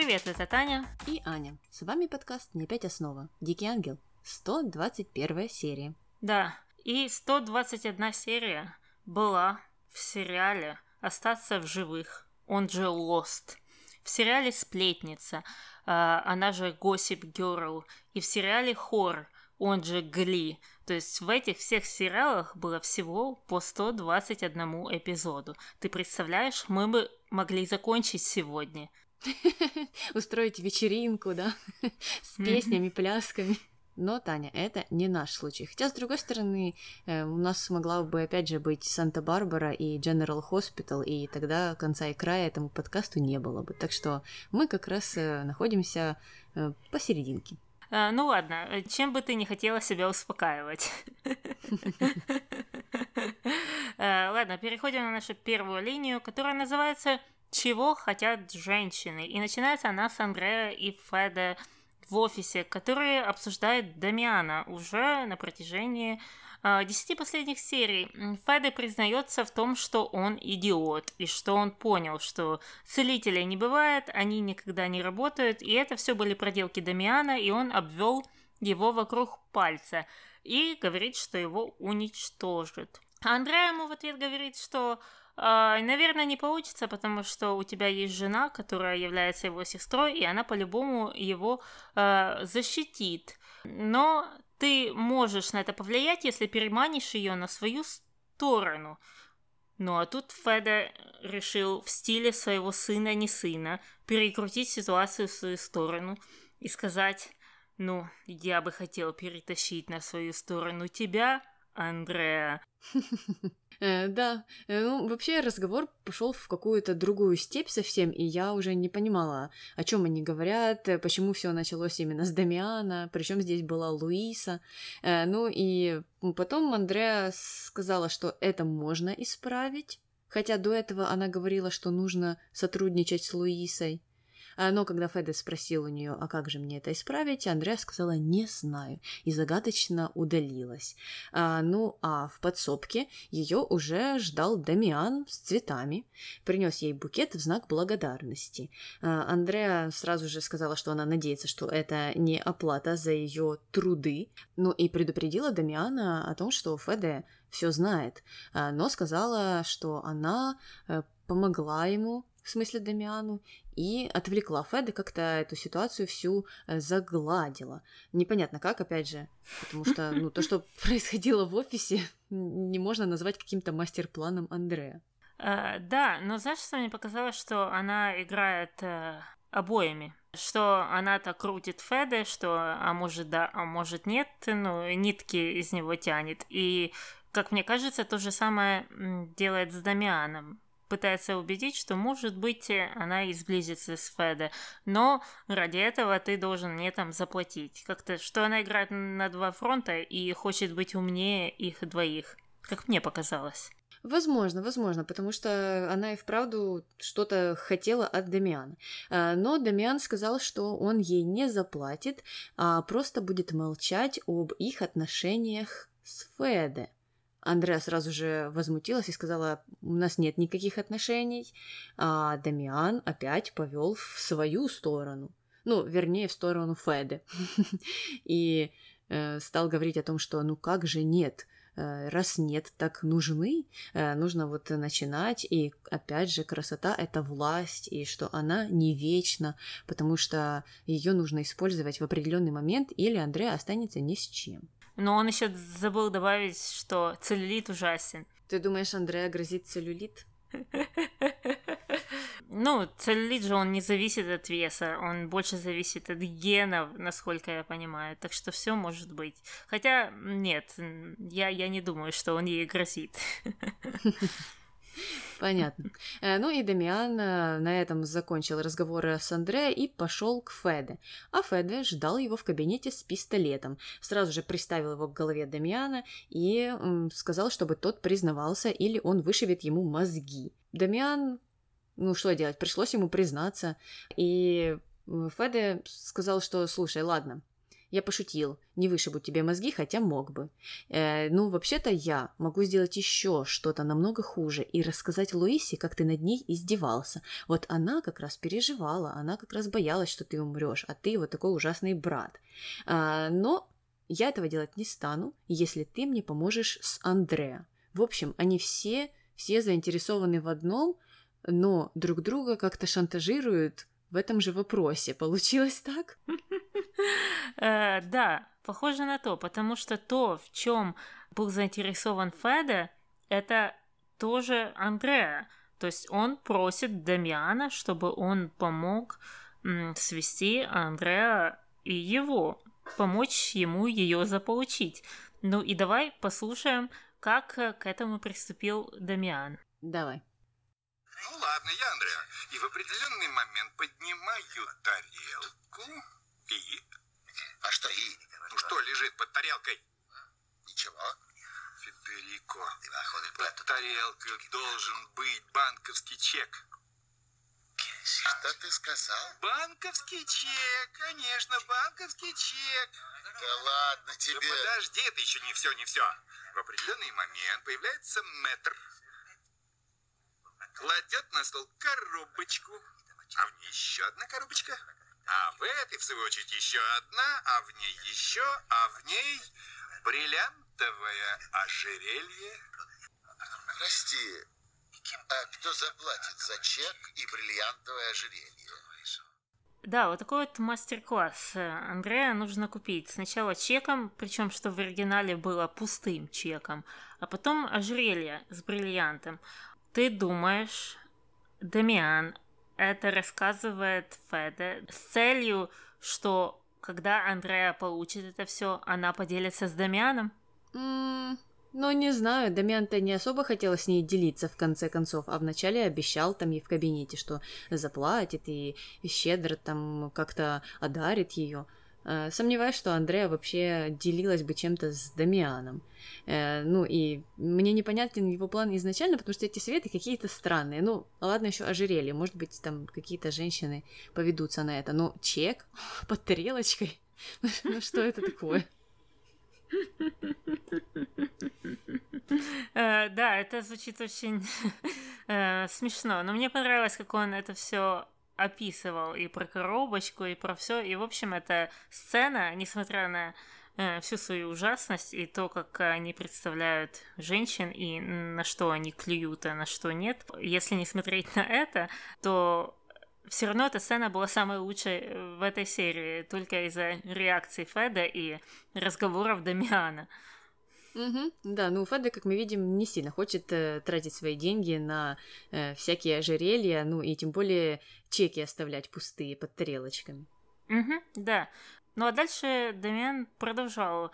Привет, это Таня и Аня. С вами подкаст «Не пять основа». Дикий ангел. 121 серия. Да, и 121 серия была в сериале «Остаться в живых», он же «Lost». В сериале «Сплетница», а, она же «Gossip Girl», и в сериале «Хор», он же «Гли». То есть в этих всех сериалах было всего по 121 эпизоду. Ты представляешь, мы бы могли закончить сегодня. Устроить вечеринку, да, с песнями, плясками. Но, Таня, это не наш случай. Хотя, с другой стороны, э, у нас могла бы, опять же, быть Санта-Барбара и General Hospital, и тогда конца и края этому подкасту не было бы. Так что мы как раз э, находимся э, посерединке. А, ну ладно, чем бы ты не хотела себя успокаивать. Ладно, переходим на нашу первую линию, которая называется «Чего хотят женщины?» И начинается она с Андрея и Феда в офисе, которые обсуждают Дамиана уже на протяжении э, десяти последних серий. Феде признается в том, что он идиот, и что он понял, что целителей не бывает, они никогда не работают, и это все были проделки Дамиана, и он обвел его вокруг пальца и говорит, что его уничтожит. А Андрея ему в ответ говорит, что наверное, не получится, потому что у тебя есть жена, которая является его сестрой, и она по-любому его uh, защитит. Но ты можешь на это повлиять, если переманишь ее на свою сторону. Ну а тут Феда решил в стиле своего сына не сына перекрутить ситуацию в свою сторону и сказать, ну, я бы хотел перетащить на свою сторону тебя, Андреа. Э, да, э, ну, вообще разговор пошел в какую-то другую степь совсем, и я уже не понимала, о чем они говорят, э, почему все началось именно с Дамиана, причем здесь была Луиса. Ну и потом Андреа сказала, что это можно исправить, хотя до этого она говорила, что нужно сотрудничать с Луисой. А, но когда Феде спросил у нее, а как же мне это исправить, Андреа сказала «не знаю» и загадочно удалилась. А, ну, а в подсобке ее уже ждал Дамиан с цветами, принес ей букет в знак благодарности. А, Андреа сразу же сказала, что она надеется, что это не оплата за ее труды, ну и предупредила Дамиана о том, что Феде все знает, но сказала, что она э, помогла ему в смысле Дамиану, и отвлекла Феда, как-то эту ситуацию всю э, загладила. Непонятно как, опять же, потому что ну, то, что происходило в офисе, не можно назвать каким-то мастер-планом Андрея. Uh, да, но знаешь, что мне показалось, что она играет uh, обоими. Что она так крутит Феда, что а может да, а может нет, ну, нитки из него тянет. И, как мне кажется, то же самое делает с Дамианом пытается убедить, что, может быть, э, она и сблизится с Феде, но ради этого ты должен мне там заплатить. Как-то, что она играет на два фронта и хочет быть умнее их двоих, как мне показалось. Возможно, возможно, потому что она и вправду что-то хотела от Дамиана. А, но Дамиан сказал, что он ей не заплатит, а просто будет молчать об их отношениях с Феде. Андреа сразу же возмутилась и сказала, у нас нет никаких отношений, а Дамиан опять повел в свою сторону, ну, вернее, в сторону Феды, и э, стал говорить о том, что ну как же нет, э, раз нет, так нужны, э, нужно вот начинать, и опять же, красота — это власть, и что она не вечна, потому что ее нужно использовать в определенный момент, или Андреа останется ни с чем. Но он еще забыл добавить, что целлюлит ужасен. Ты думаешь, Андрея грозит целлюлит? Ну, целлюлит же он не зависит от веса, он больше зависит от генов, насколько я понимаю. Так что все может быть. Хотя, нет, я, я не думаю, что он ей грозит. Понятно. Э, ну и Дамиан э, на этом закончил разговоры с Андре и пошел к Феде. А Феде ждал его в кабинете с пистолетом. Сразу же приставил его к голове Дамиана и сказал, чтобы тот признавался или он вышибет ему мозги. Дамиан, ну что делать, пришлось ему признаться. И Феде сказал, что слушай, ладно, Я пошутил, не вышибу тебе мозги, хотя мог бы. Э, ну, вообще-то я могу сделать еще что-то намного хуже и рассказать Луисе, как ты над ней издевался. Вот она как раз переживала, она как раз боялась, что ты умрешь, а ты вот такой ужасный брат. А, но я этого делать не стану, если ты мне поможешь с Андреа. В общем, они все, все заинтересованы в одном, но друг друга как-то шантажируют в этом же вопросе. Получилось так? Э, да, похоже на то, потому что то, в чем был заинтересован Феда, это тоже Андреа. То есть он просит Дамиана, чтобы он помог свести Андреа и его, помочь ему ее заполучить. Ну и давай послушаем, как к этому приступил Дамиан. Давай. Ну ладно, я Андреа. И в определенный момент поднимаю тарелку и... А что и? Ну что лежит под тарелкой? Ничего. Федерико, под тарелкой должен быть банковский чек. Что ты сказал? Банковский чек, конечно, банковский чек. Да ладно тебе. Да подожди, это еще не все, не все. В определенный момент появляется метр кладет на стол коробочку, а в ней еще одна коробочка, а в этой, в свою очередь, еще одна, а в ней еще, а в ней бриллиантовое ожерелье. Прости, а кто заплатит за чек и бриллиантовое ожерелье? Да, вот такой вот мастер-класс. Андрея нужно купить сначала чеком, причем что в оригинале было пустым чеком, а потом ожерелье с бриллиантом. Ты думаешь, Дамиан это рассказывает Феде с целью, что когда Андрея получит это все, она поделится с Дамианом? Mm, ну, не знаю, Дамиан-то не особо хотел с ней делиться в конце концов, а вначале обещал там ей в кабинете, что заплатит и щедро там как-то одарит ее. Э, сомневаюсь, что Андрея вообще делилась бы чем-то с Дамианом. Э, ну и мне непонятен его план изначально, потому что эти советы какие-то странные. Ну, ладно, еще ожерелье. Может быть, там какие-то женщины поведутся на это. Но чек под тарелочкой? Ну что это такое? Э, да, это звучит очень смешно, но мне понравилось, как он это все описывал и про коробочку, и про все. И, в общем, эта сцена, несмотря на э, всю свою ужасность и то, как они представляют женщин и на что они клюют, а на что нет, если не смотреть на это, то все равно эта сцена была самой лучшей в этой серии, только из-за реакции Феда и разговоров Дамиана. Угу. Да, ну Феда, как мы видим, не сильно хочет э, тратить свои деньги на э, всякие ожерелья, ну и тем более чеки оставлять пустые под тарелочками. Угу, да. Ну а дальше Дамиан продолжал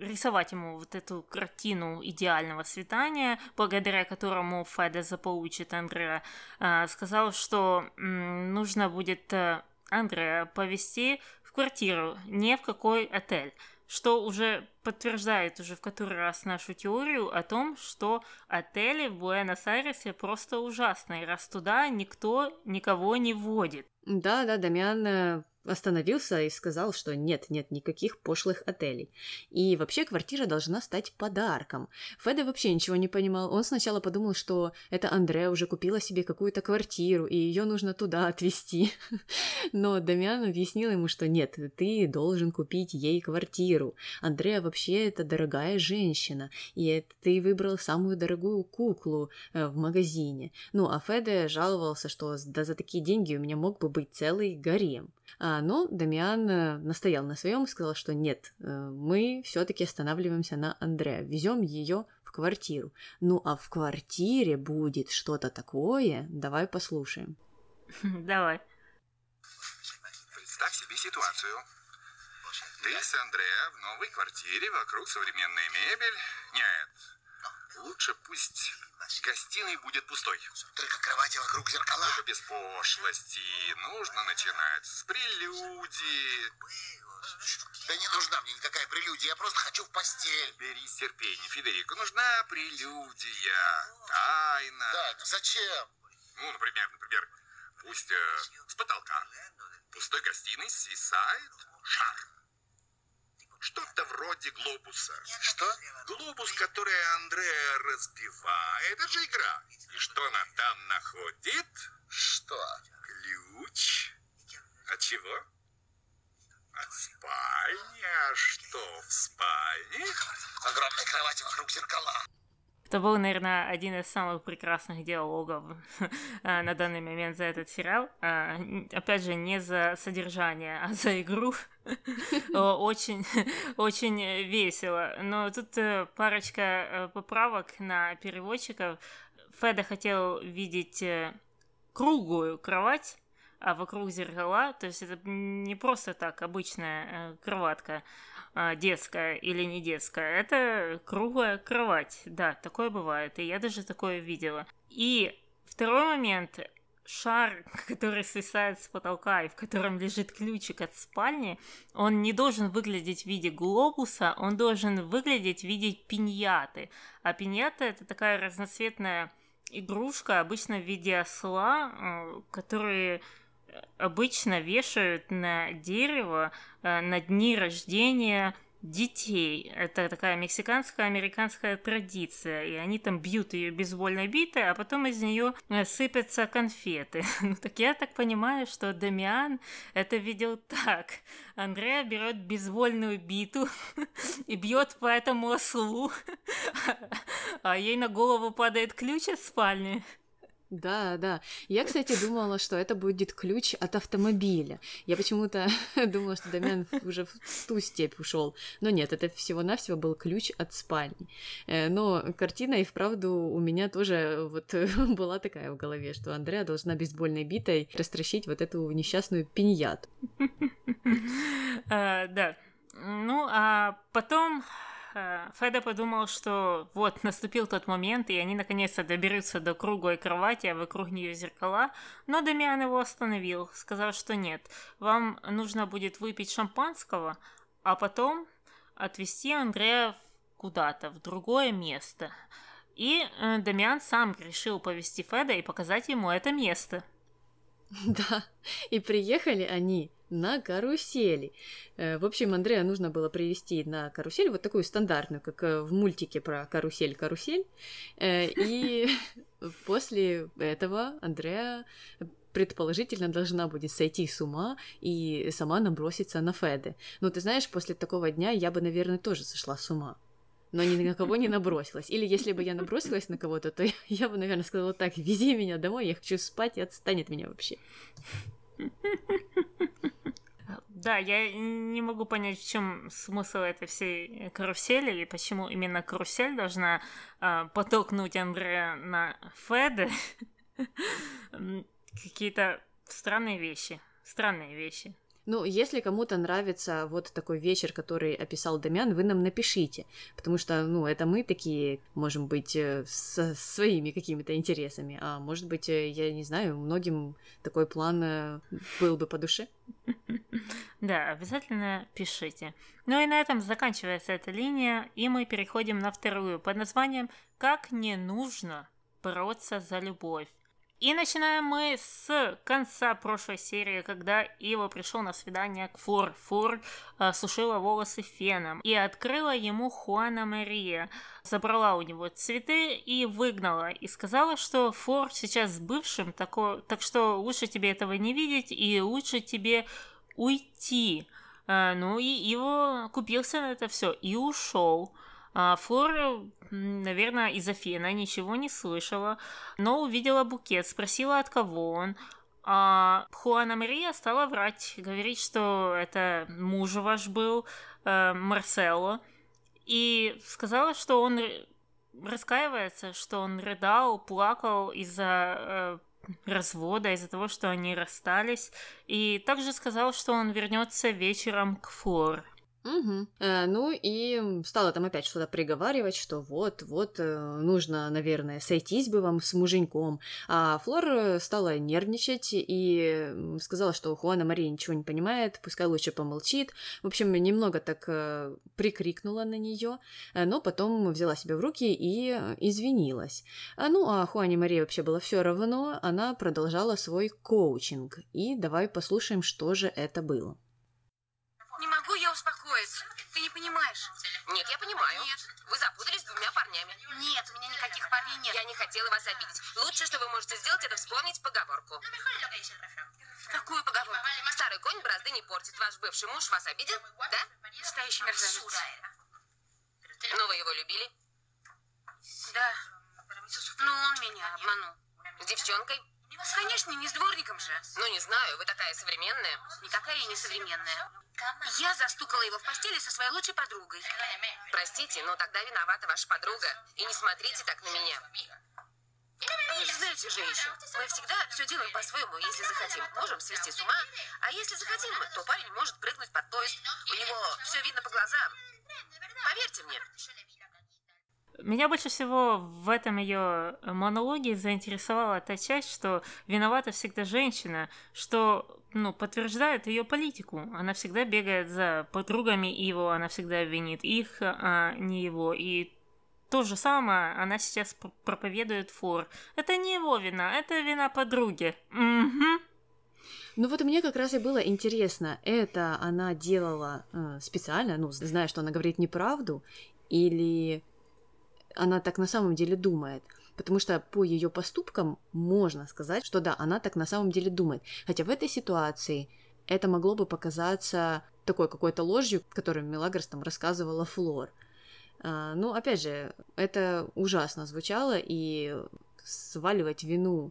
рисовать ему вот эту картину идеального свидания, благодаря которому Феда заполучит Андреа. Э, сказал, что м, нужно будет э, Андреа повести в квартиру, не в какой отель что уже подтверждает уже в который раз нашу теорию о том, что отели в Буэнос-Айресе просто ужасные, раз туда никто никого не вводит. Да, да, Дамиан э, остановился и сказал, что нет, нет никаких пошлых отелей. И вообще квартира должна стать подарком. Феда вообще ничего не понимал. Он сначала подумал, что это Андреа уже купила себе какую-то квартиру, и ее нужно туда отвезти. Но Дамиан объяснил ему, что нет, ты должен купить ей квартиру. Андреа вообще это дорогая женщина, и это ты выбрал самую дорогую куклу э, в магазине. Ну, а Феда жаловался, что да за такие деньги у меня мог бы быть целый гарем. А, но Дамиан э, настоял на своем и сказал, что нет, э, мы все-таки останавливаемся на Андре, везем ее в квартиру. Ну а в квартире будет что-то такое, давай послушаем. Давай. Представь себе ситуацию. Ты с Андреа в новой квартире, вокруг современная мебель. Нет, лучше пусть Гостиной будет пустой. Только кровати вокруг зеркала. Только без пошлости. Нужно начинать с прелюдии. Да не нужна мне никакая прелюдия, я просто хочу в постель. Бери терпение, Федерико. Нужна прелюдия. Тайна. Да, зачем? Ну, например, например, пусть э, с потолка пустой гостиной свисает шар. Что-то вроде глобуса. Что? Глобус, который Андреа разбивает, это же игра. И что она там находит? Что? Ключ. От чего? От спальни. А что в спальне? Огромная кровать вокруг зеркала. Это был, наверное, один из самых прекрасных диалогов а, на данный момент за этот сериал. А, опять же, не за содержание, а за игру. Очень, очень весело. Но тут э, парочка э, поправок на переводчиков. Феда хотел видеть э, круглую кровать, а вокруг зеркала, то есть это не просто так обычная кроватка, а, детская или не детская. Это круглая кровать. Да, такое бывает. И я даже такое видела. И второй момент шар, который свисает с потолка и в котором лежит ключик от спальни, он не должен выглядеть в виде глобуса, он должен выглядеть в виде пиньяты. А пиньята это такая разноцветная игрушка, обычно в виде осла, э, которые обычно вешают на дерево э, на дни рождения детей. Это такая мексиканская американская традиция. И они там бьют ее бейсбольной битой, а потом из нее э, сыпятся конфеты. ну так я так понимаю, что Дамиан это видел так. Андреа берет бейсбольную биту и бьет по этому ослу, а ей на голову падает ключ от спальни. Да, да. Я, кстати, думала, что это будет ключ от автомобиля. Я почему-то думала, что Дамян уже в ту степь ушел. Но нет, это всего-навсего был ключ от спальни. Э, но картина и вправду у меня тоже вот была такая в голове, что Андреа должна бейсбольной битой растращить вот эту несчастную пиньят. А, да. Ну, а потом Э, Феда подумал, что вот наступил тот момент, и они наконец-то доберутся до круглой кровати, а вокруг нее зеркала, но Дамиан его остановил, сказав, что нет, вам нужно будет выпить шампанского, а потом отвезти Андрея куда-то, в другое место. И э, Дамиан сам решил повести Феда и показать ему это место. Да, и приехали они на карусели. Э, в общем, Андрея нужно было привести на карусель, вот такую стандартную, как э, в мультике про карусель-карусель. Э, и после этого Андрея предположительно должна будет сойти с ума и сама наброситься на Феды. Ну, ты знаешь, после такого дня я бы, наверное, тоже сошла с ума но ни на кого не набросилась. Или если бы я набросилась на кого-то, то я, я бы, наверное, сказала так, вези меня домой, я хочу спать и отстанет меня вообще. Да, я не могу понять, в чем смысл этой всей карусели и почему именно карусель должна э, подтолкнуть Андрея на Феды. Какие-то странные вещи. Странные вещи. Ну, если кому-то нравится вот такой вечер, который описал Дамян, вы нам напишите, потому что, ну, это мы такие, можем быть, э, со своими какими-то интересами, а может быть, э, я не знаю, многим такой план э, был бы по душе. Да, обязательно пишите. Ну и на этом заканчивается эта линия, и мы переходим на вторую под названием «Как не нужно бороться за любовь». И начинаем мы с конца прошлой серии, когда Ива пришел на свидание к Фор. Фор э, сушила волосы феном и открыла ему Хуана Мария. Забрала у него цветы и выгнала. И сказала, что Фор сейчас с бывшим, тако, так что лучше тебе этого не видеть и лучше тебе уйти. Э, ну и Ива купился на это все и ушел. А Флора, наверное, из Афина ничего не слышала, но увидела букет, спросила, от кого он. А Хуана Мария стала врать, говорить, что это муж ваш был, э, Марсело, и сказала, что он раскаивается, что он рыдал, плакал из-за э, развода, из-за того, что они расстались, и также сказал, что он вернется вечером к Флор. Угу. Э, ну и стала там опять что-то приговаривать, что вот, вот, э, нужно, наверное, сойтись бы вам с муженьком. А Флор стала нервничать и сказала, что Хуана Мария ничего не понимает, пускай лучше помолчит. В общем, немного так э, прикрикнула на нее, э, но потом взяла себя в руки и извинилась. А, ну, а Хуане Марии вообще было все равно, она продолжала свой коучинг. И давай послушаем, что же это было. Не могу я успокоиться. Ты не понимаешь? понимаю. Нет. Вы запутались с двумя парнями. Нет, у меня никаких парней нет. Я не хотела вас обидеть. Лучшее, что вы можете сделать, это вспомнить поговорку. Какую поговорку? Старый конь бразды не портит. Ваш бывший муж вас обидел? Да? Настоящий мерзавец. Но вы его любили? Да. Ну, он меня обманул. С девчонкой? Конечно, не с дворником же. Ну, не знаю, вы такая современная. Никакая я не современная. Я застукала его в постели со своей лучшей подругой. Простите, но тогда виновата ваша подруга. И не смотрите так на меня. Вы же знаете женщин. Мы всегда все делаем по-своему, если захотим. Можем свести с ума, а если захотим, то парень может прыгнуть под поезд. У него все видно по глазам. Поверьте мне. Меня больше всего в этом ее монологе заинтересовала та часть, что виновата всегда женщина, что ну, подтверждает ее политику. Она всегда бегает за подругами его, она всегда винит их, а не его. И то же самое она сейчас проповедует Фор. Это не его вина, это вина подруги. Угу. Ну вот мне как раз и было интересно, это она делала э, специально, ну, зная, что она говорит неправду, или она так на самом деле думает. Потому что по ее поступкам можно сказать, что да, она так на самом деле думает. Хотя в этой ситуации это могло бы показаться такой какой-то ложью, которую Мелагрос там рассказывала Флор. А, ну, опять же, это ужасно звучало, и сваливать вину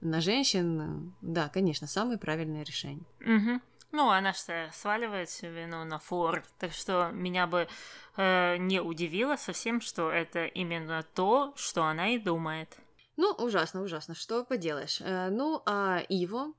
на женщин, да, конечно, самое правильное решение. Угу. Ну, она же сваливает всю вину на Форд, так что меня бы э, не удивило совсем, что это именно то, что она и думает. Ну, ужасно, ужасно, что поделаешь. Э, ну, а Иво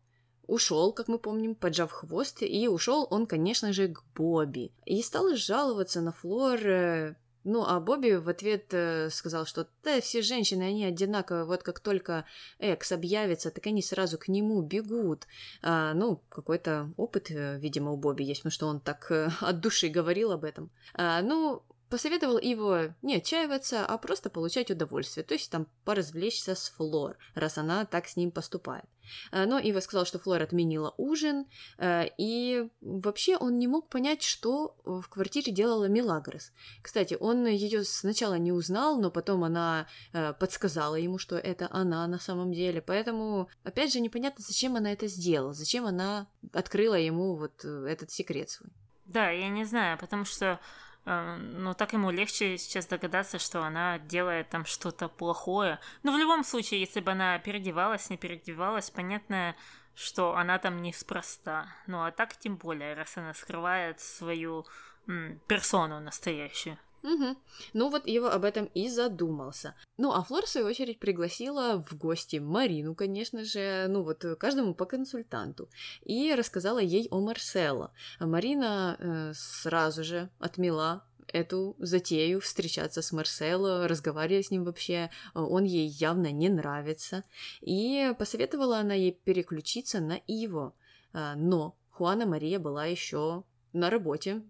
ушел, как мы помним, поджав хвост, и ушел он, конечно же, к Бобби. И стал жаловаться на Флор, э, ну, а Бобби в ответ э, сказал, что да, все женщины, они одинаковые, вот как только Экс объявится, так они сразу к нему бегут. А, ну, какой-то опыт, э, видимо, у Бобби есть, потому что он так э, от души говорил об этом. А, ну, посоветовал его не отчаиваться, а просто получать удовольствие, то есть там поразвлечься с Флор, раз она так с ним поступает. Э, но Ива сказал, что Флор отменила ужин, э, и вообще он не мог понять, что в квартире делала Милагрос. Кстати, он ее сначала не узнал, но потом она э, подсказала ему, что это она на самом деле, поэтому, опять же, непонятно, зачем она это сделала, зачем она открыла ему вот этот секрет свой. Да, я не знаю, потому что но так ему легче сейчас догадаться, что она делает там что-то плохое. Но в любом случае, если бы она переодевалась, не переодевалась, понятно, что она там неспроста. Ну а так тем более, раз она скрывает свою м, персону настоящую. Угу. Ну вот его об этом и задумался. Ну а Флор, в свою очередь, пригласила в гости Марину, конечно же, ну вот каждому по консультанту, и рассказала ей о Марсело. Марина э, сразу же отмела эту затею встречаться с Марсело, разговаривать с ним вообще, он ей явно не нравится. И посоветовала она ей переключиться на Иво. А, но Хуана Мария была еще на работе,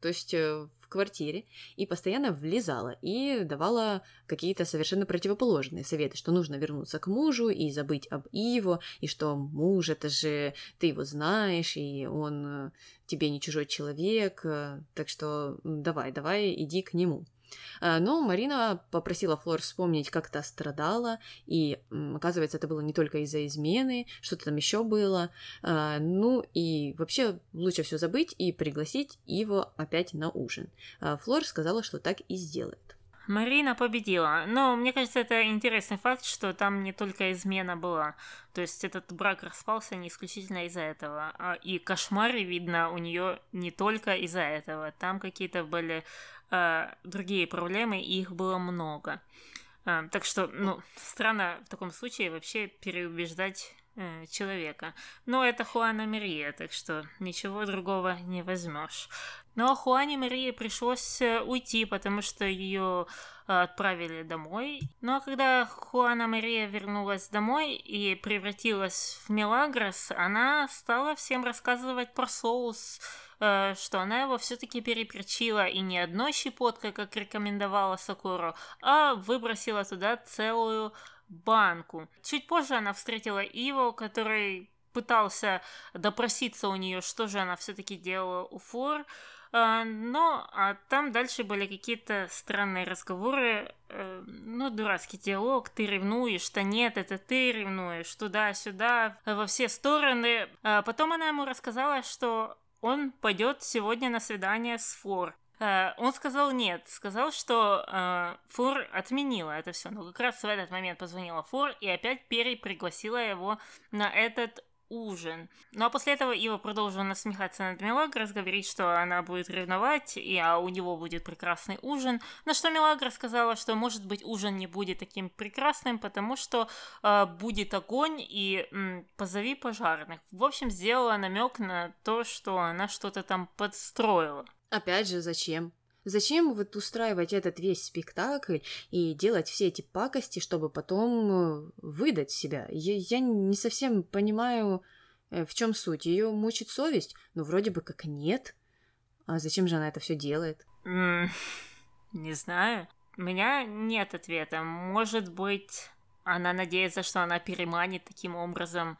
то есть э, квартире и постоянно влезала и давала какие-то совершенно противоположные советы, что нужно вернуться к мужу и забыть об Иво, и что муж это же ты его знаешь, и он э, тебе не чужой человек, э, так что давай, давай, иди к нему. А, но Марина попросила Флор вспомнить, как та страдала, и оказывается, это было не только из-за измены, что-то там еще было. А, ну и вообще лучше все забыть и пригласить его опять на ужин. А, Флор сказала, что так и сделает. Марина победила. Но мне кажется, это интересный факт, что там не только измена была. То есть этот брак распался не исключительно из-за этого. И кошмары, видно, у нее не только из-за этого. Там какие-то были э, другие проблемы, и их было много. Э, так что, ну, странно в таком случае вообще переубеждать э, человека. Но это Хуана Мария, так что ничего другого не возьмешь. Но Хуане Марии пришлось э, уйти, потому что ее отправили домой. Ну а когда Хуана Мария вернулась домой и превратилась в Мелагрос, она стала всем рассказывать про соус, что она его все-таки переперчила и не одной щепоткой, как рекомендовала Сакуру, а выбросила туда целую банку. Чуть позже она встретила Иво, который пытался допроситься у нее, что же она все-таки делала у Флор. А, но а там дальше были какие-то странные разговоры, э, ну, дурацкий диалог, ты ревнуешь, что нет, это ты ревнуешь, туда-сюда, во все стороны. Потом она ему рассказала, что он пойдет сегодня на свидание с Флор. Uh, он сказал нет, сказал, что uh, Флор отменила это все, но как раз в этот момент позвонила Флор и опять Перри пригласила его на этот ужин. Ну а после этого Ива продолжила насмехаться над Мелагрос, говорить, что она будет ревновать, и а у него будет прекрасный ужин. На что Мелагра сказала, что может быть ужин не будет таким прекрасным, потому что э, будет огонь и м, позови пожарных. В общем, сделала намек на то, что она что-то там подстроила. Опять же, зачем? Зачем вот устраивать этот весь спектакль и делать все эти пакости, чтобы потом э, выдать себя? Я, я не совсем понимаю, э, в чем суть. Ее мучит совесть? Ну, вроде бы как нет. А зачем же она это все делает? Mm, не знаю. У меня нет ответа. Может быть, она надеется, что она переманит таким образом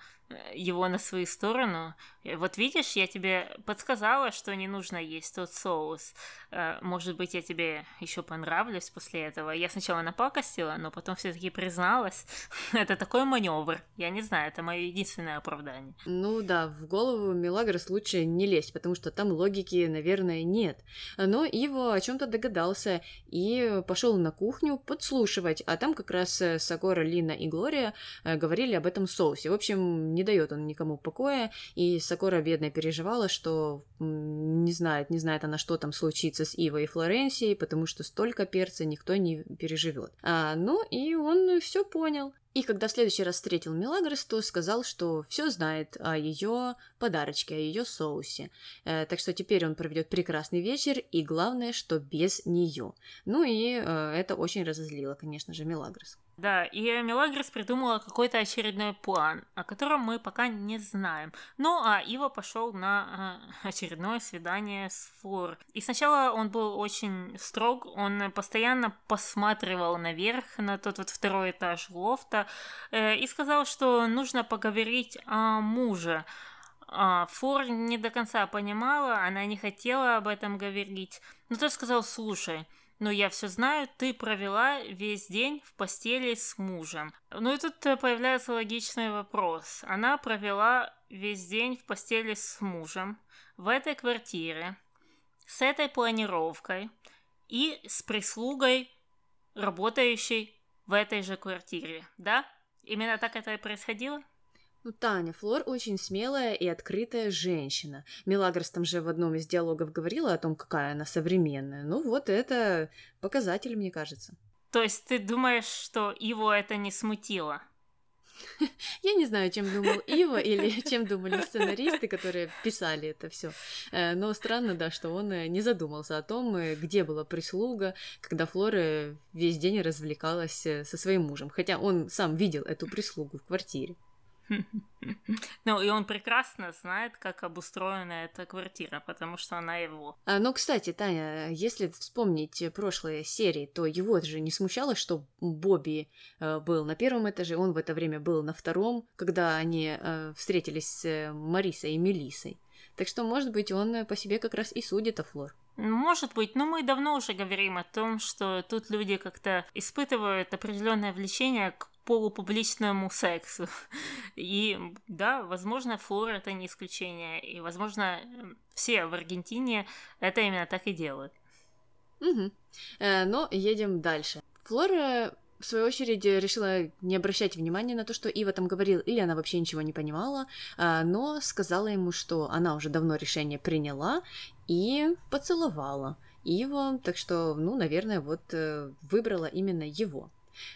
его на свою сторону. Э, вот видишь, я тебе подсказала, что не нужно есть тот соус. Э, может быть, я тебе еще понравлюсь после этого. Я сначала напакостила, но потом все-таки призналась. это такой маневр. Я не знаю, это мое единственное оправдание. Ну да, в голову Мелагрос лучше не лезть, потому что там логики, наверное, нет. Но Иво о чем-то догадался и пошел на кухню подслушивать, а там как раз э, Сагора, Лина и Глория говорили об этом соусе. В общем, не дает он никому покоя, и Сакора бедная переживала, что не знает, не знает она, что там случится с Ивой и Флоренцией, потому что столько перца никто не переживет. А, ну и он все понял. И когда в следующий раз встретил Мелагрос, то сказал, что все знает о ее подарочке, о ее соусе. Э, так что теперь он проведет прекрасный вечер, и главное, что без нее. Ну и э, это очень разозлило, конечно же, Мелагрос. Да, и Мелагрос придумала какой-то очередной план, о котором мы пока не знаем. Ну, а Ива пошел на э, очередное свидание с Флор. И сначала он был очень строг, он постоянно посматривал наверх, на тот вот второй этаж лофта, э, и сказал, что нужно поговорить о муже. А Флор не до конца понимала, она не хотела об этом говорить. Но тот сказал, слушай, но я все знаю, ты провела весь день в постели с мужем. Ну и тут э, появляется логичный вопрос. Она провела весь день в постели с мужем в этой квартире, с этой планировкой и с прислугой, работающей в этой же квартире, да? Именно так это и происходило? Ну, Таня, Флор очень смелая и открытая женщина. Мелагрос там же в одном из диалогов говорила о том, какая она современная. Ну, вот это показатель, мне кажется. То есть ты думаешь, что его это не смутило? Я не знаю, чем думал Ива или чем думали сценаристы, которые писали это все. Э, но странно, да, что он э, не задумался о том, э, где была прислуга, когда Флора весь день развлекалась со своим мужем. Хотя он сам видел эту прислугу в квартире. Ну, и он прекрасно знает, как обустроена эта квартира, потому что она его. А, ну, кстати, Таня, если вспомнить прошлые серии, то его же не смущало, что Бобби э, был на первом этаже, он в это время был на втором, когда они э, встретились с э, Марисой и Мелисой. Так что, может быть, он по себе как раз и судит о Флор. Может быть, но мы давно уже говорим о том, что тут люди как-то испытывают определенное влечение к полупубличному сексу. И да, возможно, Флор это не исключение. И, возможно, все в Аргентине это именно так и делают. Угу. Э, но едем дальше. Флора в свою очередь, решила не обращать внимания на то, что Ива там говорил, или она вообще ничего не понимала, э, но сказала ему, что она уже давно решение приняла и поцеловала Ива, так что, ну, наверное, вот э, выбрала именно его.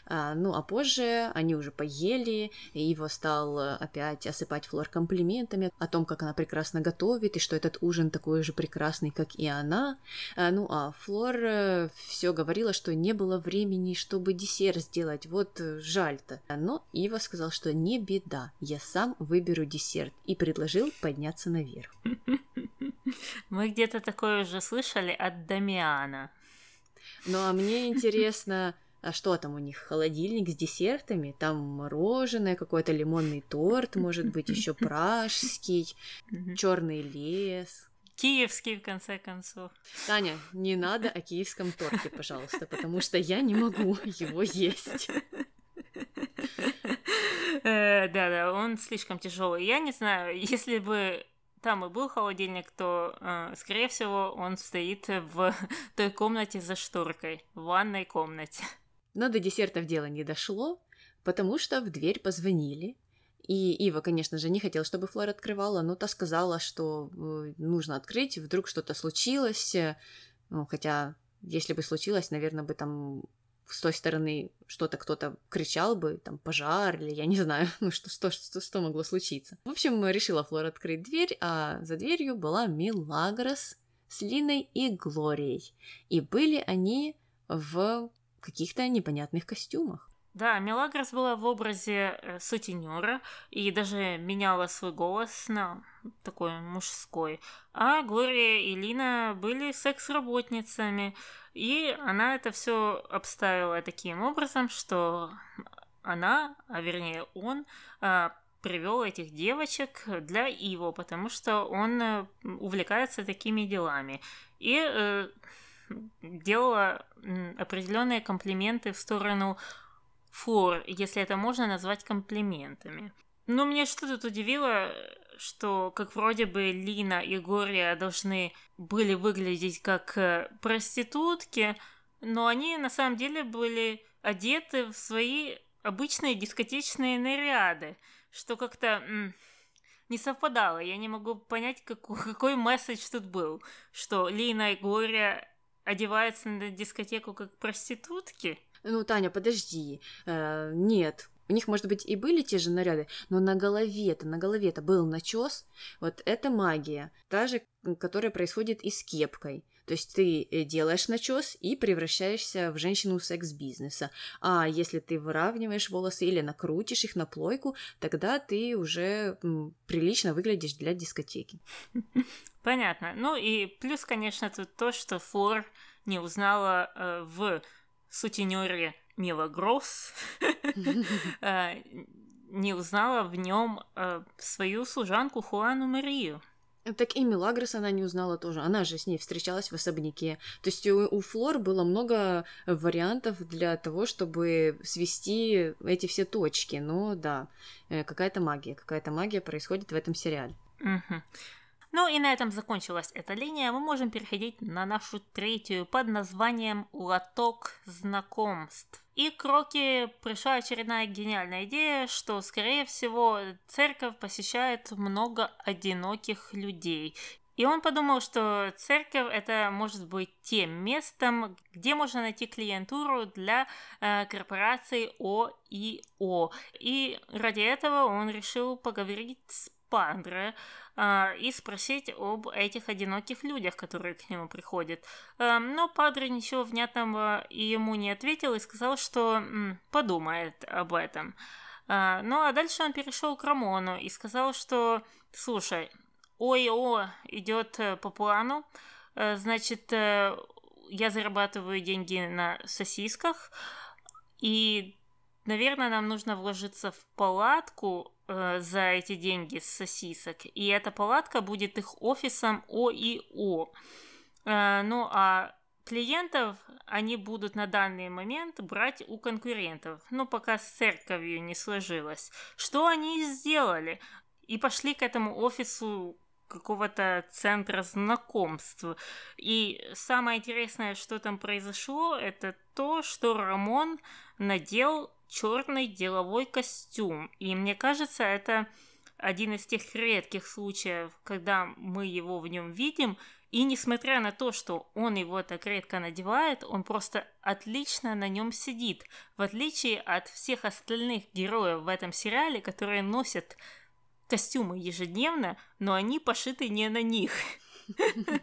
А, ну, а позже они уже поели, и его стал э, опять осыпать Флор комплиментами о том, как она прекрасно готовит, и что этот ужин такой же прекрасный, как и она. А, ну, а Флор э, все говорила, что не было времени, чтобы десерт сделать, вот э, жаль-то. Но Ива сказал, что не беда, я сам выберу десерт, и предложил подняться наверх. Мы где-то такое уже слышали от Дамиана. Ну, а мне интересно, а что там у них? Холодильник с десертами? Там мороженое, какой-то лимонный торт, может быть, еще пражский, черный лес. Киевский, в конце концов. Таня, не надо о киевском торте, пожалуйста, потому что я не могу его есть. Э, Да-да, он слишком тяжелый. Я не знаю, если бы там и был холодильник, то, э, скорее всего, он стоит в той комнате за шторкой, в ванной комнате. Но до десертов дело не дошло, потому что в дверь позвонили. И Ива, конечно же, не хотела, чтобы Флор открывала, но та сказала, что э, нужно открыть, вдруг что-то случилось. Ну, хотя, если бы случилось, наверное, бы там с той стороны что-то кто-то кричал бы, там, пожар или я не знаю, ну, что, что, что, что могло случиться. В общем, решила Флора открыть дверь, а за дверью была Милагрос с Линой и Глорией. И были они в каких-то непонятных костюмах. Да, Мелагрос была в образе э, сутенера и даже меняла свой голос на такой мужской. А Глория и Лина были секс-работницами, и она это все обставила таким образом, что она, а вернее он, привел этих девочек для Иво, потому что он э, увлекается такими делами. И э, делала определенные комплименты в сторону Флор, если это можно назвать комплиментами. Но мне что тут удивило, что как вроде бы Лина и Гория должны были выглядеть как э, проститутки, но они на самом деле были одеты в свои обычные дискотечные наряды, что как-то не совпадало. Я не могу понять, какой, какой месседж тут был, что Лина и Гория одеваются на дискотеку как проститутки. Ну, Таня, подожди. Э, нет, у них, может быть, и были те же наряды, но на голове-то, на голове-то был начес. Вот это магия, та же, которая происходит и с кепкой. То есть ты э, делаешь начес и превращаешься в женщину секс-бизнеса. А если ты выравниваешь волосы или накрутишь их на плойку, тогда ты уже прилично выглядишь для дискотеки. Понятно. Ну и плюс, конечно, тут то, что Флор не узнала э, в сутенере Мила Гросс, э, не узнала в нем э, свою служанку Хуану Марию. Так и Мелагрос она не узнала тоже. Она же с ней встречалась в особняке. То есть у, у Флор было много вариантов для того, чтобы свести эти все точки. Но да, э, какая-то магия. Какая-то магия происходит в этом сериале. Мгм. Ну и на этом закончилась эта линия. Мы можем переходить на нашу третью под названием «Лоток знакомств». И к Роки пришла очередная гениальная идея, что, скорее всего, церковь посещает много одиноких людей. И он подумал, что церковь это может быть тем местом, где можно найти клиентуру для э, корпорации ОИО. И ради этого он решил поговорить с Падре а, и спросить об этих одиноких людях, которые к нему приходят. А, но Падре ничего внятного ему не ответил и сказал, что подумает об этом. А, ну а дальше он перешел к Рамону и сказал, что слушай, ОИО идет э, по плану, э, значит, э, я зарабатываю деньги на сосисках, и, наверное, нам нужно вложиться в палатку э, за эти деньги с сосисок, и эта палатка будет их офисом ОИО. Э, ну а клиентов они будут на данный момент брать у конкурентов, ну пока с церковью не сложилось. Что они сделали? И пошли к этому офису какого-то центра знакомств. И самое интересное, что там произошло, это то, что Рамон надел черный деловой костюм. И мне кажется, это один из тех редких случаев, когда мы его в нем видим, и несмотря на то, что он его так редко надевает, он просто отлично на нем сидит, в отличие от всех остальных героев в этом сериале, которые носят костюмы ежедневно, но они пошиты не на них.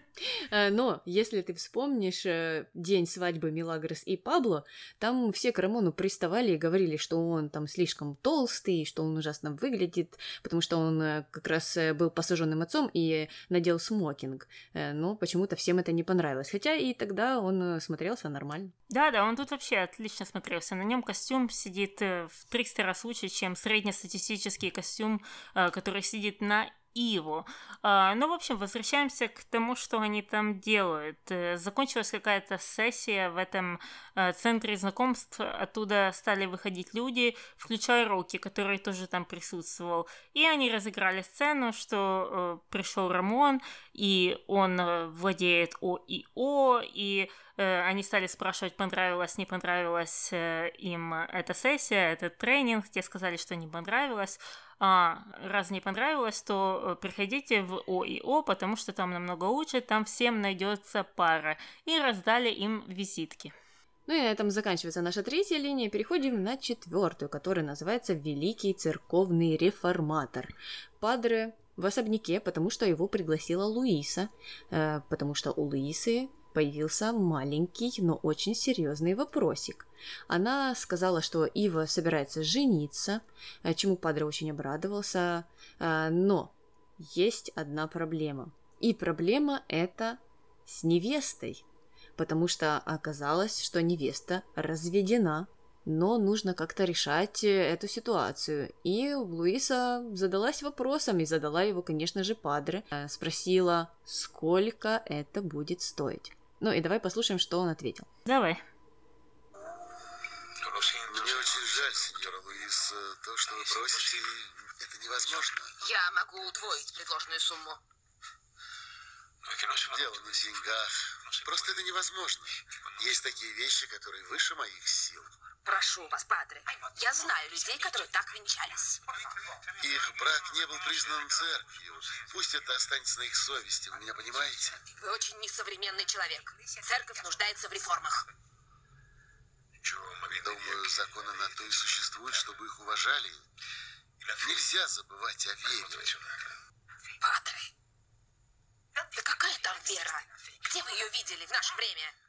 Э, Но если ты вспомнишь э, день свадьбы Милагрос и Пабло, там все к Рамону приставали и говорили, что он там слишком толстый, что он ужасно выглядит, потому что он э, как раз был посаженным отцом и надел смокинг. Но почему-то всем это не понравилось. Хотя и тогда он смотрелся нормально. Да, да, он тут вообще отлично смотрелся. На нем костюм сидит в 300 раз лучше, чем среднестатистический костюм, который сидит на Иву. А, ну, в общем, возвращаемся к тому, что они там делают. Э, закончилась какая-то сессия в этом э, центре знакомств, оттуда стали выходить люди, включая Рокки, который тоже там присутствовал. И они разыграли сцену, что э, пришел Рамон, и он владеет ОИО, и они стали спрашивать, понравилось, не понравилась им эта сессия, этот тренинг, те сказали, что не понравилось а, раз не понравилось, то э, приходите в ОИО, потому что там намного лучше, там всем найдется пара. И раздали им визитки. Ну и на этом заканчивается наша третья линия. Переходим на четвертую, которая называется Великий церковный реформатор. Падре в особняке, потому что его пригласила Луиса, э, потому что у Луисы появился маленький, но очень серьезный вопросик. Она сказала, что Ива собирается жениться, э, чему Падре очень обрадовался, э, но есть одна проблема. И проблема эта с невестой, потому что оказалось, что невеста разведена, но нужно как-то решать э, эту ситуацию. И Луиса задалась вопросом, и задала его, конечно же, Падре. Спросила, сколько это будет стоить. Ну и давай послушаем, что он ответил. Давай. Мне очень жаль, сеньора Луис. То, что вы просите, это невозможно. Я могу удвоить предложенную сумму. Дело не в деньгах. Просто это невозможно. Есть такие вещи, которые выше моих сил. Прошу вас, падре. Я знаю людей, которые так венчались. Их брак не был признан церковью. Пусть это останется на их совести, вы меня понимаете? Вы очень несовременный человек. Церковь нуждается в реформах. Думаю, законы на то и существуют, чтобы их уважали. Нельзя забывать о вере. Падре, да какая там вера? Где вы ее видели в наше время?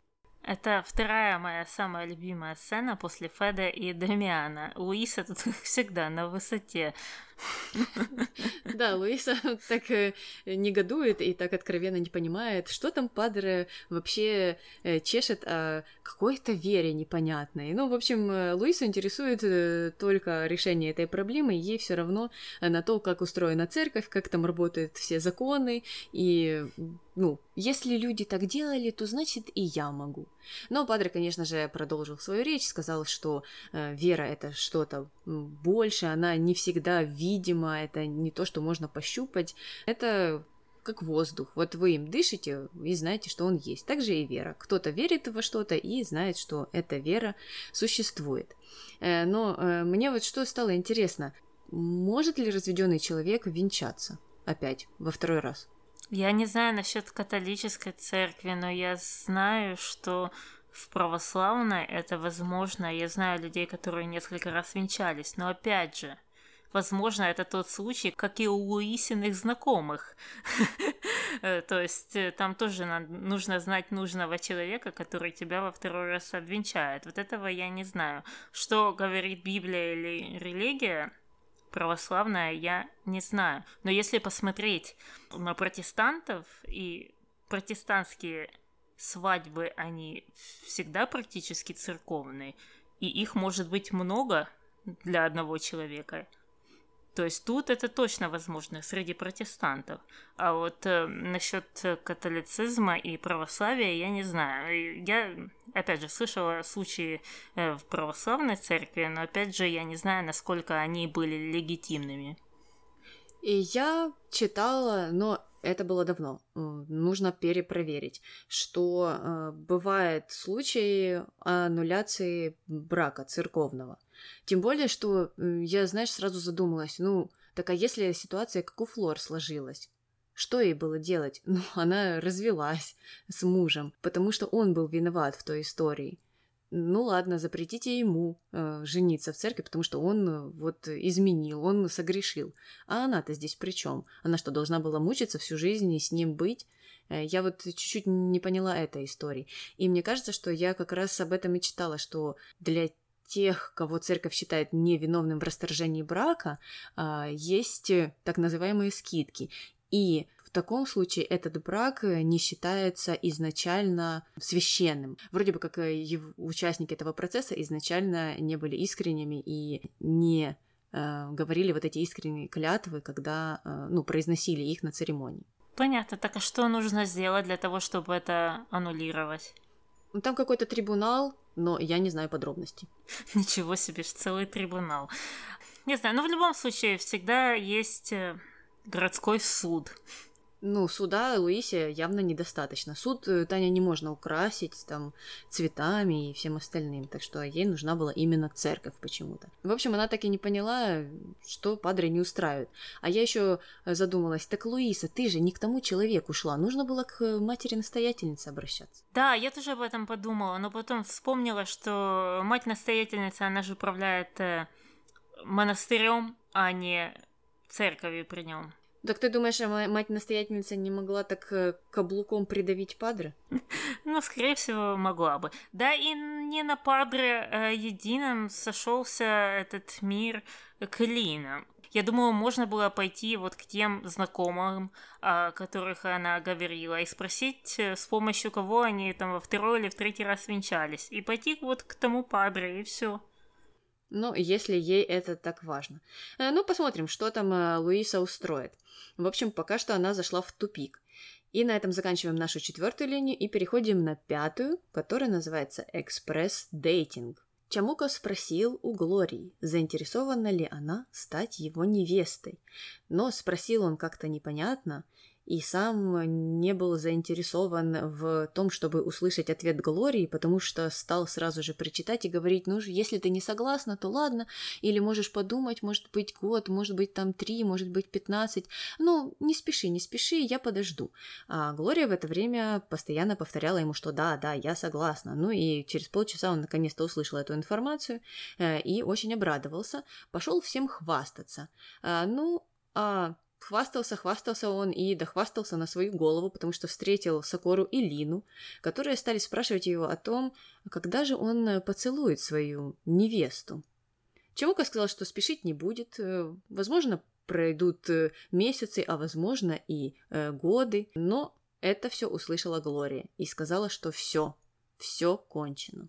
Это вторая моя самая любимая сцена после Феда и Дамиана. Луиса тут всегда на высоте. Да, Луиса так э, негодует и так откровенно не понимает, что там Падре вообще э, чешет о какой-то вере непонятной. Ну, в общем, э, Луису интересует только решение этой проблемы, ей все равно на то, как устроена церковь, как там работают все законы, и ну, если люди так делали, то значит и я могу. Но Падре, конечно же, продолжил свою речь, сказал, что э, вера это что-то больше, она не всегда видима, это не то, что можно пощупать, это как воздух. Вот вы им дышите и знаете, что он есть. Так же и вера. Кто-то верит во что-то и знает, что эта вера существует. Э, но э, мне вот что стало интересно. Может ли разведенный человек венчаться опять во второй раз? Я не знаю насчет католической церкви, но я знаю, что в православной это возможно. Я знаю людей, которые несколько раз венчались. Но опять же, возможно, это тот случай, как и у Луисиных знакомых. Э, то есть э, там тоже нужно знать нужного человека, который тебя во второй раз обвенчает. Вот этого я не знаю. Что говорит Библия или религия, православная, я не знаю. Но если посмотреть на протестантов и протестантские свадьбы, они всегда практически церковные, и их может быть много для одного человека. То есть тут это точно возможно среди протестантов. А вот э, насчет католицизма и православия я не знаю. Я, опять же, слышала случаи э, в православной церкви, но опять же я не знаю, насколько они были легитимными. И я читала, но это было давно. Нужно перепроверить, что э, бывают случаи аннуляции брака церковного. Тем более, что я, знаешь, сразу задумалась, ну, так а если ситуация как у Флор сложилась? Что ей было делать? Ну, она развелась с мужем, потому что он был виноват в той истории. Ну ладно, запретите ему э, жениться в церкви, потому что он э, вот изменил, он согрешил. А она-то здесь при чем? Она что, должна была мучиться всю жизнь и с ним быть? Э, я вот чуть-чуть не поняла этой истории. И мне кажется, что я как раз об этом и читала, что для тех, кого церковь считает невиновным в расторжении брака, а, есть э, так называемые скидки. И в таком случае этот брак э, не считается изначально священным. Вроде бы как э, участники этого процесса изначально не были искренними и не говорили вот эти искренние клятвы, когда, ну, произносили их на церемонии. Понятно. Так а что нужно сделать для того, чтобы это аннулировать? Ну, Там какой-то трибунал, но я не знаю подробностей. Ничего себе, целый трибунал. Не знаю, но в любом случае всегда есть э, городской суд. Ну, суда Луисе явно недостаточно. Суд э, Таня не можно украсить там цветами и всем остальным, так что ей нужна была именно церковь почему-то. В общем, она так и не поняла, что падре не устраивает. А я еще задумалась, так, Луиса, ты же не к тому человеку шла, нужно было к матери-настоятельнице обращаться. Да, я тоже об этом подумала, но потом вспомнила, что мать-настоятельница, она же управляет э, монастырем, а не церковью при нем. Так ты думаешь, а ма- мать-настоятельница не могла так э, каблуком придавить падре? Ну, скорее всего, могла бы. Да, и не на Падре э, едином сошелся этот мир клином. Я думаю, можно было пойти вот к тем знакомым, о которых она говорила, и спросить, э, с помощью кого они там во второй или в третий раз венчались. И пойти вот к тому Падре, и все. Ну, если ей это так важно. Э, Ну, посмотрим, что там э, Луиса устроит. В общем, пока что она зашла в тупик. И на этом заканчиваем нашу четвертую линию и переходим на пятую, которая называется «Экспресс-дейтинг». Чамука спросил у Глории, заинтересована ли она стать его невестой. Но спросил он как-то непонятно, и сам не был заинтересован в том, чтобы услышать ответ Глории, потому что стал сразу же прочитать и говорить, ну, если ты не согласна, то ладно, или можешь подумать, может быть год, может быть там три, может быть пятнадцать, ну, не спеши, не спеши, я подожду. А Глория в это время постоянно повторяла ему, что да, да, я согласна. Ну и через полчаса он наконец-то услышал эту информацию э, и очень обрадовался, пошел всем хвастаться. А, ну, а Хвастался, хвастался он и дохвастался на свою голову, потому что встретил Сокору и Лину, которые стали спрашивать его о том, когда же он э, поцелует свою невесту. Чемука сказал, что спешить не будет, э, возможно, пройдут э, месяцы, а возможно и годы, но это все услышала Глория и сказала, что все, все кончено.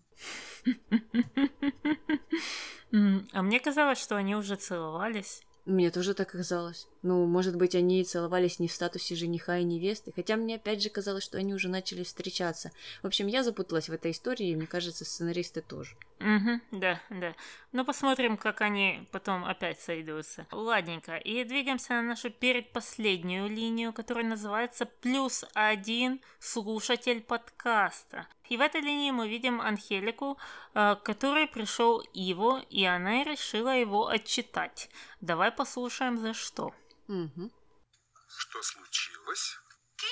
А мне казалось, что они уже целовались. Мне тоже так казалось. Ну, может быть, они целовались не в статусе жениха и невесты, хотя мне опять же казалось, что они уже начали встречаться. В общем, я запуталась в этой истории, и мне кажется, сценаристы тоже. Угу, да, да. Ну, посмотрим, как они потом опять сойдутся. Ладненько, и двигаемся на нашу предпоследнюю линию, которая называется «Плюс один слушатель подкаста». И в этой линии мы видим Анхелику, э, к которой пришел Иво, и она решила его отчитать. Давай послушаем, за что. Угу. Что случилось?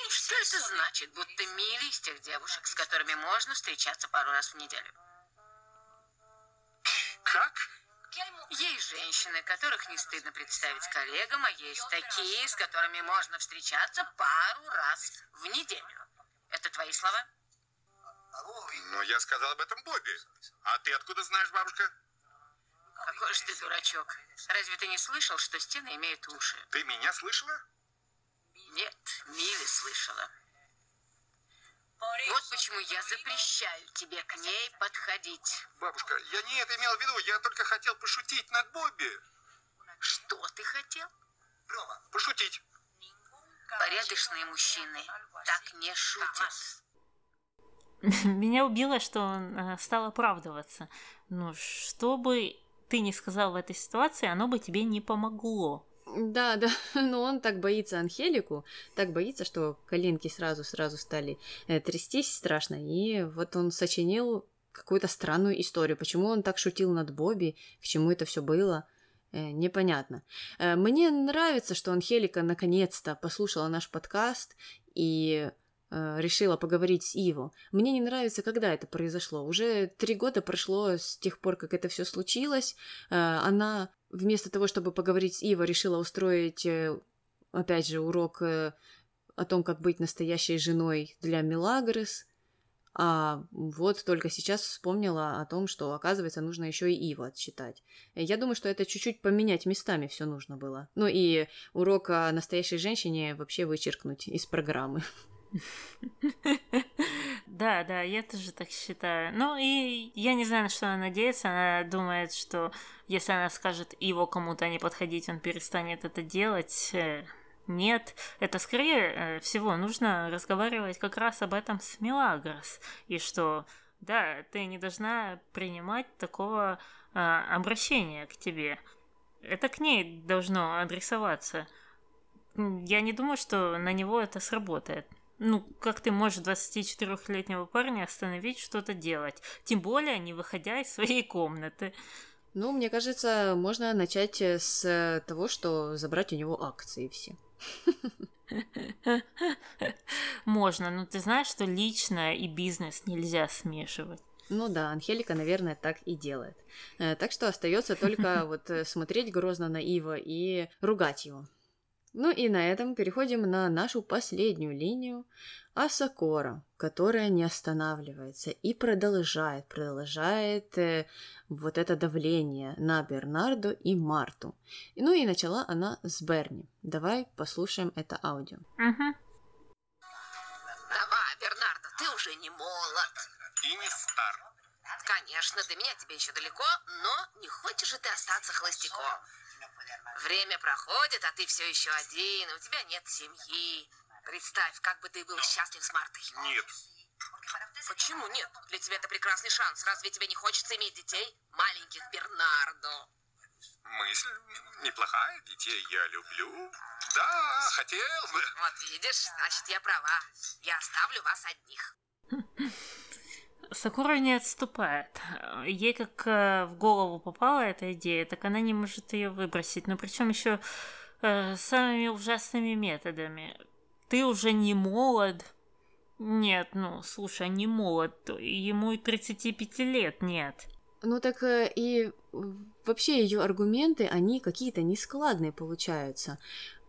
Что это значит, будто Милли из тех девушек, с которыми можно встречаться пару раз в неделю? Как? Есть женщины, которых не стыдно представить коллегам, а есть такие, с которыми можно встречаться пару раз в неделю. Это твои слова? Но я сказал об этом Бобби. А ты откуда знаешь, бабушка? Какой же ты дурачок. Разве ты не слышал, что стены имеют уши? Ты меня слышала? Нет, Милли слышала. Вот почему я запрещаю тебе к ней подходить. Бабушка, я не это имел в виду. Я только хотел пошутить над Бобби. Что ты хотел? Пошутить. Порядочные мужчины так не шутят. Меня убило, что он э, стал оправдываться. Ну, что бы ты не сказал в этой ситуации, оно бы тебе не помогло. Да, да, но он так боится Анхелику, так боится, что коленки сразу-сразу стали э, трястись страшно, и вот он сочинил какую-то странную историю. Почему он так шутил над Бобби, к чему это все было, э, непонятно. Э, мне нравится, что Анхелика наконец-то послушала наш подкаст и решила поговорить с Иво. Мне не нравится, когда это произошло. Уже три года прошло с тех пор, как это все случилось. Э, Она вместо того, чтобы поговорить с Иво, решила устроить, э, опять же, урок э, о том, как быть настоящей женой для Мелагрос. А вот только сейчас вспомнила о том, что, оказывается, нужно еще и Иву отсчитать. Я думаю, что это чуть-чуть поменять местами все нужно было. Ну и урок о настоящей женщине вообще вычеркнуть из программы. Да, да, я тоже так считаю. Ну и я не знаю, на что она надеется. Она думает, что если она скажет его кому-то не подходить, он перестанет это делать. Э, нет, это скорее э, всего нужно разговаривать как раз об этом с Мелагрос. И что, да, ты не должна принимать такого а, обращения к тебе. Это к ней должно адресоваться. Я не думаю, что на него это сработает. Ну, как ты можешь 24-летнего парня остановить что-то делать? Тем более, не выходя из своей комнаты. Ну, мне кажется, можно начать с того, что забрать у него акции все. Можно, но ты знаешь, что личное и бизнес нельзя смешивать. Ну да, Анхелика, наверное, так и делает. Э, так что остается только вот э, смотреть грозно на Ива и ругать его. Ну и на этом переходим на нашу последнюю линию Асакора, которая не останавливается и продолжает, продолжает э, вот это давление на Бернарду и Марту. Ну и начала она с Берни. Давай послушаем это аудио. Угу. Давай, Бернардо, ты уже не молод. И не стар. Конечно, до меня тебе еще далеко, но не хочешь же ты остаться холостяком. Время проходит, а ты все еще один, у тебя нет семьи. Представь, как бы ты был счастлив с Мартой. Нет. Почему нет? Для тебя это прекрасный шанс. Разве тебе не хочется иметь детей? Маленьких Бернардо. Мысль неплохая, детей я люблю. Да, хотел бы. Вот видишь, значит, я права. Я оставлю вас одних. Сакура не отступает. Ей как э, в голову попала эта идея, так она не может ее выбросить. Но причем еще э, самыми ужасными методами. Ты уже не молод. Нет, ну, слушай, не молод. Ему и 35 лет нет. Ну так э, и вообще ее аргументы, они какие-то нескладные получаются.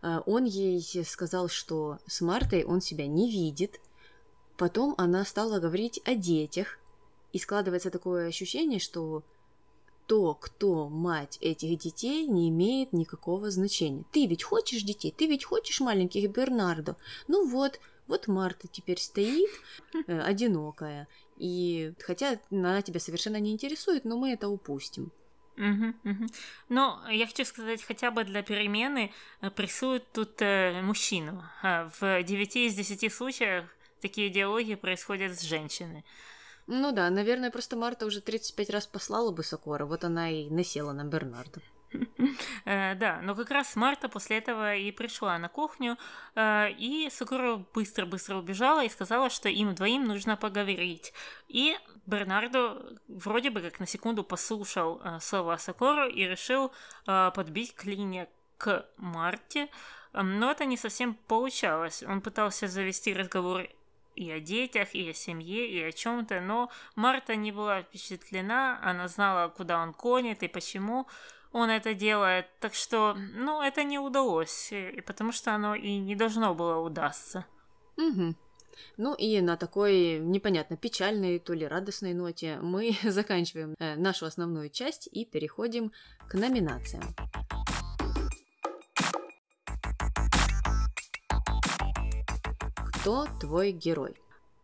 Он ей сказал, что с Мартой он себя не видит, Потом она стала говорить о детях, и складывается такое ощущение, что то, кто мать этих детей, не имеет никакого значения. Ты ведь хочешь детей, ты ведь хочешь маленьких Бернардо. Ну вот, вот Марта теперь стоит, э, одинокая, и хотя она тебя совершенно не интересует, но мы это упустим. Угу, угу. Но я хочу сказать, хотя бы для перемены э, прессуют тут э, мужчину. А в 9 из 10 случаях такие диалоги происходят с женщиной. Ну да, наверное, просто Марта уже 35 раз послала бы Сокора, вот она и насела на Бернарда. Э, да, но как раз Марта после этого и пришла на кухню, э, и Сокора быстро-быстро убежала и сказала, что им двоим нужно поговорить. И Бернардо вроде бы как на секунду послушал э, слова Сокору и решил подбить клинья к Марте, но это не совсем получалось. Он пытался завести разговор и о детях, и о семье, и о чем-то, но Марта не была впечатлена, она знала, куда он конит и почему он это делает, так что, ну, это не удалось, и потому что оно и не должно было удастся. Угу. Ну и на такой непонятно печальной, то ли радостной ноте мы заканчиваем э, нашу основную часть и переходим к номинациям. Кто твой герой?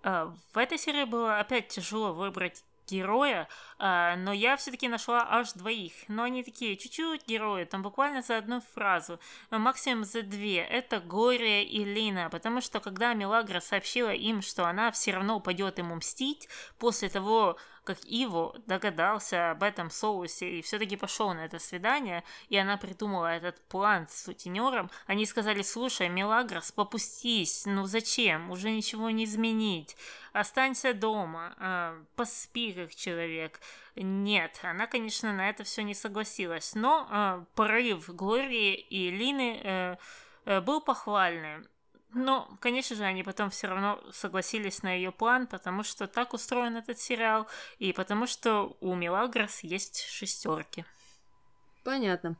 А, в этой серии было опять тяжело выбрать героя, а, но я все-таки нашла аж двоих. Но они такие чуть-чуть герои, там буквально за одну фразу, максимум за две. Это Глория и Лина, потому что когда Мелагра сообщила им, что она все равно пойдет ему мстить после того, как Иво догадался об этом соусе и все-таки пошел на это свидание, и она придумала этот план с сутенером, они сказали, слушай, Мелагрос, попустись, ну зачем, уже ничего не изменить, останься дома, э, поспи как человек. Нет, она, конечно, на это все не согласилась, но э, порыв Глории и Лины э, э, был похвальный. Но, конечно же, они потом все равно согласились на ее план, потому что так устроен этот сериал, и потому что у Милагрос есть шестерки. Понятно.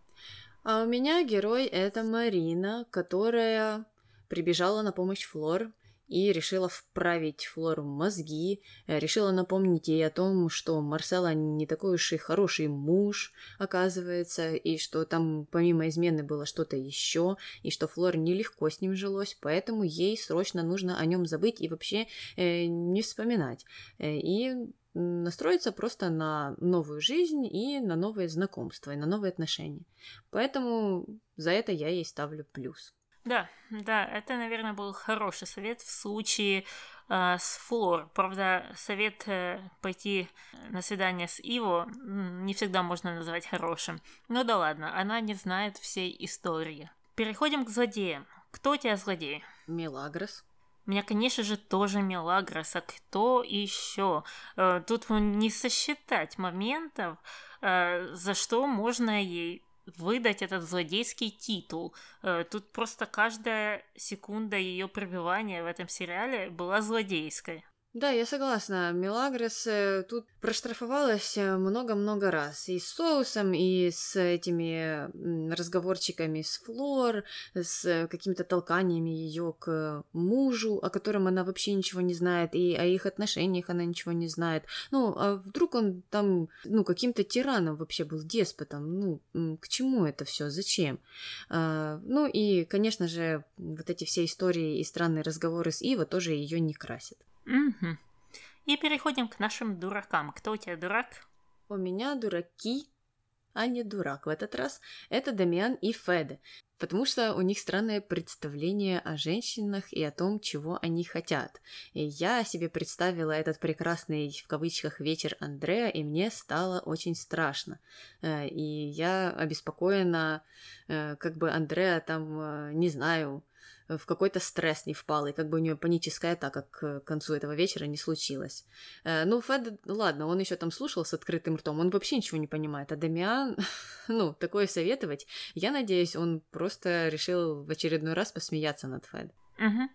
А у меня герой это Марина, которая прибежала на помощь Флор и решила вправить Флору мозги, э, решила напомнить ей о том, что Марсела не такой уж и хороший муж, оказывается, и что там помимо измены было что-то еще, и что Флор нелегко с ним жилось, поэтому ей срочно нужно о нем забыть и вообще э, не вспоминать. Э, и настроиться просто на новую жизнь и на новые знакомства, и на новые отношения. Поэтому за это я ей ставлю плюс. Да, да, это, наверное, был хороший совет в случае э, с Флор. Правда, совет э, пойти на свидание с Иво не всегда можно назвать хорошим. Ну да ладно, она не знает всей истории. Переходим к злодеям. Кто у тебя злодей? Мелагрос. У меня, конечно же, тоже Мелагрос, а кто еще? Э, тут не сосчитать моментов, э, за что можно ей выдать этот злодейский титул. Э, тут просто каждая секунда ее пробивания в этом сериале была злодейской. Да, я согласна. Мелагрос э, тут проштрафовалась э, много-много раз. И с соусом, и с этими разговорчиками с Флор, с какими-то толканиями ее к мужу, о котором она вообще ничего не знает, и о их отношениях она ничего не знает. Ну, а вдруг он там, ну, каким-то тираном вообще был, деспотом? Ну, к чему это все? Зачем? А, ну, и, конечно же, вот эти все истории и странные разговоры с Ива тоже ее не красят. Угу. И переходим к нашим дуракам. Кто у тебя дурак? У меня дураки, а не дурак в этот раз. Это Дамиан и Феде. Потому что у них странное представление о женщинах и о том, чего они хотят. И я себе представила этот прекрасный, в кавычках, вечер Андрея, и мне стало очень страшно. Э, и я обеспокоена, э, как бы Андреа там, э, не знаю, в какой-то стресс не впал, и как бы у нее паническая атака к концу этого вечера не случилась. Э, ну, Фед, ладно, он еще там слушал с открытым ртом, он вообще ничего не понимает, а Дамиан, ну, такое советовать, я надеюсь, он просто решил в очередной раз посмеяться над Фед. Угу.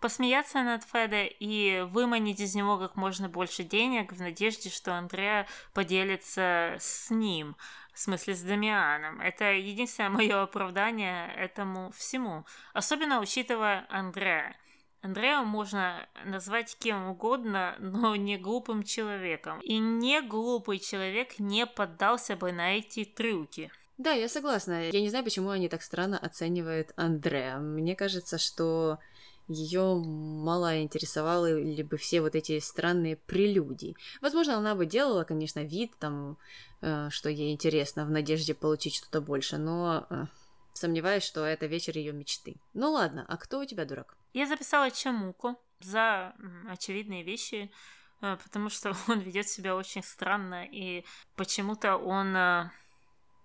Посмеяться над Феда и выманить из него как можно больше денег в надежде, что Андреа поделится с ним в смысле с Дамианом. Это единственное мое оправдание этому всему. Особенно учитывая Андрея. Андрея можно назвать кем угодно, но не глупым человеком. И не глупый человек не поддался бы на эти трюки. Да, я согласна. Я не знаю, почему они так странно оценивают Андрея. Мне кажется, что ее мало интересовали бы все вот эти странные прелюдии. Возможно, она бы делала, конечно, вид там, э, что ей интересно, в надежде получить что-то больше, но э, сомневаюсь, что это вечер ее мечты. Ну ладно, а кто у тебя дурак? Я записала Чамуку за очевидные вещи, э, потому что он ведет себя очень странно, и почему-то он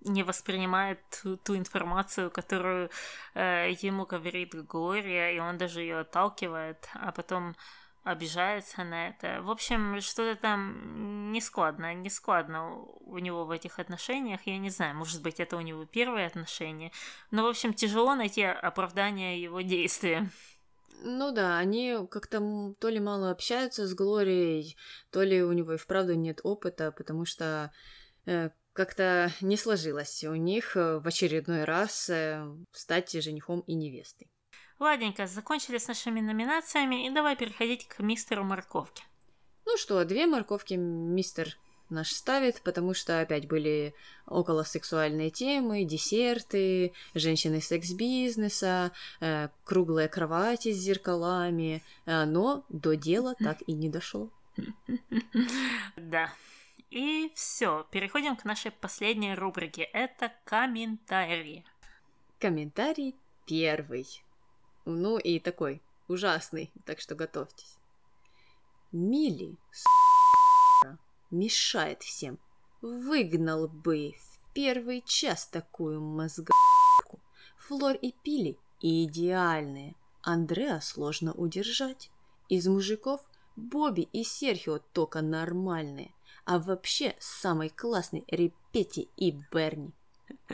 не воспринимает ту, ту информацию, которую э, ему говорит Глория, и он даже ее отталкивает, а потом обижается на это. В общем, что-то там нескладно, нескладно у него в этих отношениях. Я не знаю, может быть, это у него первые отношения. Но, в общем, тяжело найти оправдание его действиям. Ну да, они как-то то ли мало общаются с Глорией, то ли у него и вправду нет опыта, потому что э, как-то не сложилось у них э, в очередной раз э, стать женихом и невестой. Ладненько, закончили с нашими номинациями, и давай переходить к мистеру морковке. Ну что, две морковки мистер наш ставит, потому что опять были около сексуальные темы, десерты, женщины секс-бизнеса, э, круглые кровати с зеркалами, э, но до дела так и не дошло. Да, и все, переходим к нашей последней рубрике. Это комментарии. Комментарий первый. Ну и такой ужасный, так что готовьтесь. Мили, мешает всем. Выгнал бы в первый час такую мозгу. Флор и Пили идеальные. Андреа сложно удержать. Из мужиков Бобби и Серхио только нормальные а вообще самый классный Репети и Берни.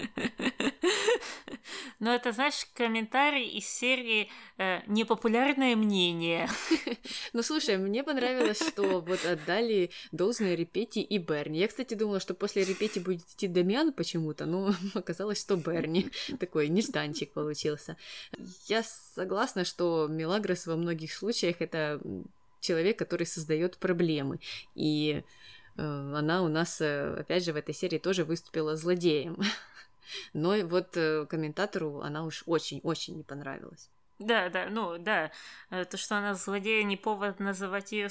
Но это, знаешь, комментарий из серии э, «Непопулярное мнение». Ну, слушай, мне понравилось, что вот отдали должное Репети и Берни. Я, кстати, думала, что после Репети будет идти Дамиан почему-то, но оказалось, что Берни. Такой нежданчик получился. Я согласна, что Мелагрос во многих случаях это человек, который создает проблемы. И она у нас, э, опять же, в этой серии тоже выступила злодеем. Но вот э, комментатору она уж очень-очень не понравилась. Да, да, ну да. Э, то, что она злодея, не повод называть ее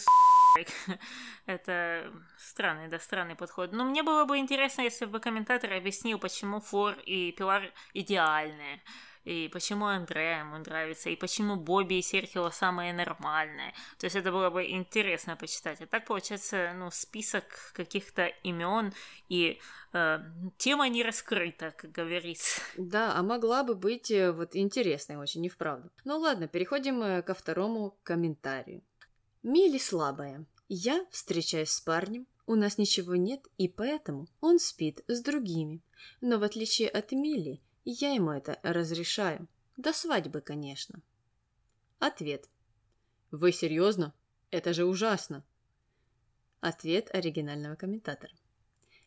Это странный, да, странный подход. Но мне было бы интересно, если бы комментатор объяснил, почему Фор и Пилар идеальные и почему Андреа ему нравится, и почему Бобби и Серхио самые нормальные. То есть это было бы интересно почитать. А так получается, ну, список каких-то имен и э, тема не раскрыта, как говорится. Да, а могла бы быть э, вот интересной очень, не вправду. Ну ладно, переходим э, ко второму комментарию. Милли слабая. Я встречаюсь с парнем, у нас ничего нет, и поэтому он спит с другими. Но в отличие от Милли, я ему это разрешаю. До свадьбы, конечно. Ответ. Вы серьезно? Это же ужасно. Ответ оригинального комментатора.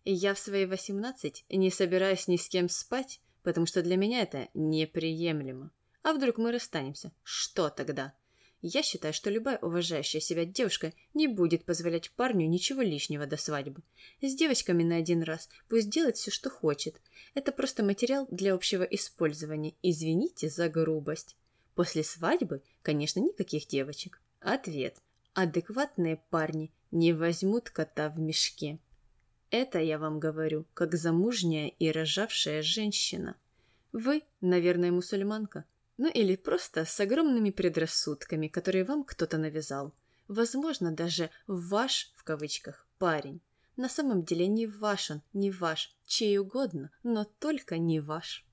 Я в свои 18 не собираюсь ни с кем спать, потому что для меня это неприемлемо. А вдруг мы расстанемся? Что тогда? Я считаю, что любая уважающая себя девушка не будет позволять парню ничего лишнего до свадьбы. С девочками на один раз пусть делает все, что хочет. Это просто материал для общего использования. Извините за грубость. После свадьбы, конечно, никаких девочек. Ответ. Адекватные парни не возьмут кота в мешке. Это я вам говорю, как замужняя и рожавшая женщина. Вы, наверное, мусульманка. Ну или просто с огромными предрассудками, которые вам кто-то навязал. Возможно, даже ваш, в кавычках, парень. На самом деле не ваш он, не ваш, чей угодно, но только не ваш.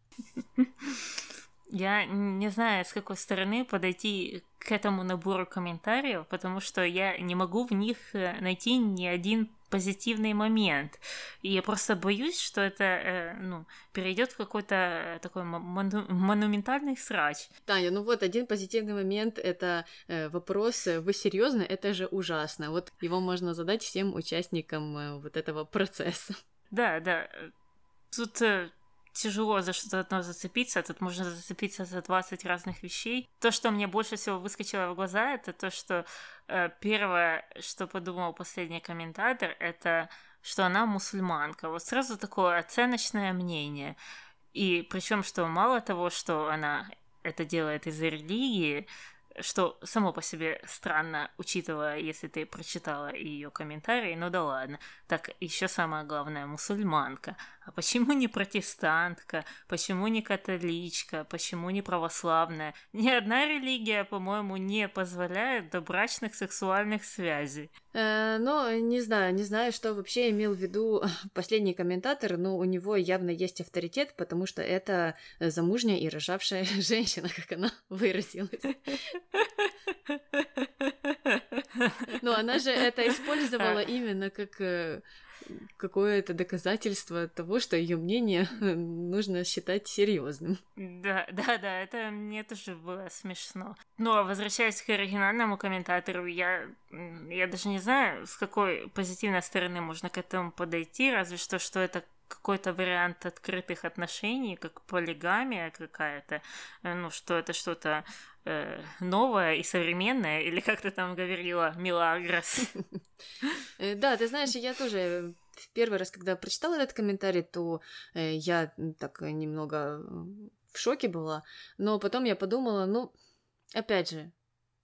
Я не знаю, с какой стороны подойти к этому набору комментариев, потому что я не могу в них э, найти ни один позитивный момент. И я просто боюсь, что это э, ну, перейдет в какой-то э, такой мону- монументальный срач. Таня, ну вот один позитивный момент это э, вопрос: э, вы серьезно? Это же ужасно. Вот его можно задать всем участникам э, вот этого процесса. Да, да. Тут э, тяжело за что-то одно зацепиться, тут можно зацепиться за 20 разных вещей. То, что мне больше всего выскочило в глаза, это то, что э, первое, что подумал последний комментатор, это что она мусульманка. Вот сразу такое оценочное мнение. И причем, что мало того, что она это делает из-за религии, что само по себе странно, учитывая, если ты прочитала ее комментарии, ну да ладно. Так еще самое главное, мусульманка. А почему не протестантка? Почему не католичка? Почему не православная? Ни одна религия, по-моему, не позволяет добрачных сексуальных связей. Э, ну, не знаю, не знаю, что вообще имел в виду последний комментатор, но у него явно есть авторитет, потому что это замужняя и рожавшая женщина, как она выразилась. Но она же это использовала именно как э, какое-то доказательство того, что ее мнение нужно считать серьезным. Да, да, да, это мне тоже было смешно. А возвращаясь к оригинальному комментатору, я, я даже не знаю, с какой позитивной стороны можно к этому подойти, разве что, что это какой-то вариант открытых отношений, как полигамия какая-то, э, ну, что это что-то э, новое и современное, или как ты там говорила, Милагрос. Э, да, ты знаешь, я тоже в первый раз, когда прочитала этот комментарий, то э, я так немного в шоке была, но потом я подумала, ну, опять же, Э,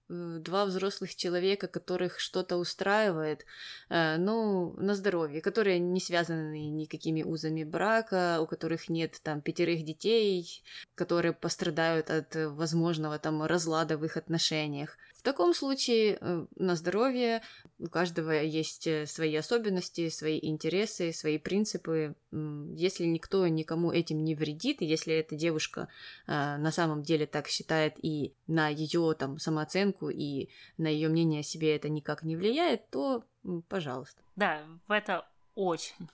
два взрослых человека, которых что-то устраивает, э, ну, на здоровье, которые не связаны никакими узами брака, у которых нет там пятерых детей, которые пострадают от возможного там разлада в их отношениях. Таком случае э, на здоровье у каждого есть свои особенности, свои интересы, свои принципы. Если никто никому этим не вредит, если эта девушка на самом деле так считает и на ее там самооценку оценку и на ее мнение о себе это никак не влияет, то пожалуйста. Да, в это очень,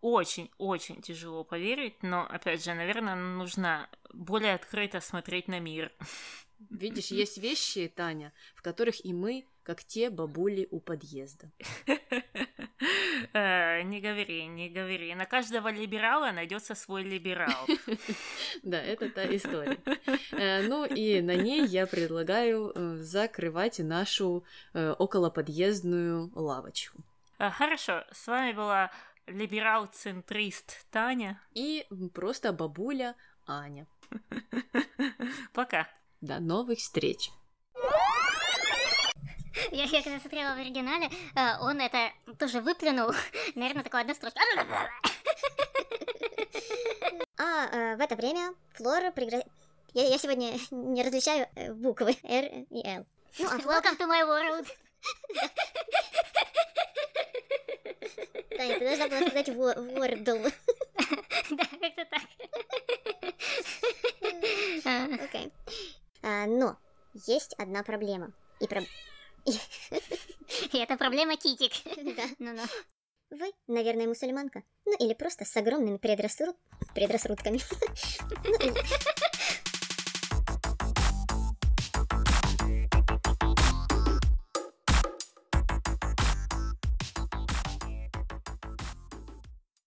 очень-очень тяжело поверить, но, опять же, наверное, нужно более открыто смотреть на мир. Видишь, есть вещи, Таня, в которых и мы, как те бабули у подъезда. Э, не говори, не говори. На каждого либерала найдется свой либерал. Да, это та история. Э, ну и на ней я предлагаю э, закрывать нашу околоподъездную лавочку. Хорошо, с вами была либерал-центрист Таня. И просто бабуля Аня. Пока. До новых встреч. Я, я когда смотрела в оригинале, э, он это тоже выплюнул. Наверное, такой одна строчка. А э, в это время Флора пригрозила... Я, я сегодня не различаю э, буквы R и L. Ну, а Флора... Welcome to my world. Таня, ты должна была сказать Wordle. Да, как-то так. Окей. А, но есть одна проблема. И про... Это проблема Китик. Да. Ну-ну. Вы, наверное, мусульманка. Ну или просто с огромными предрассуд... предрассудками. Ну.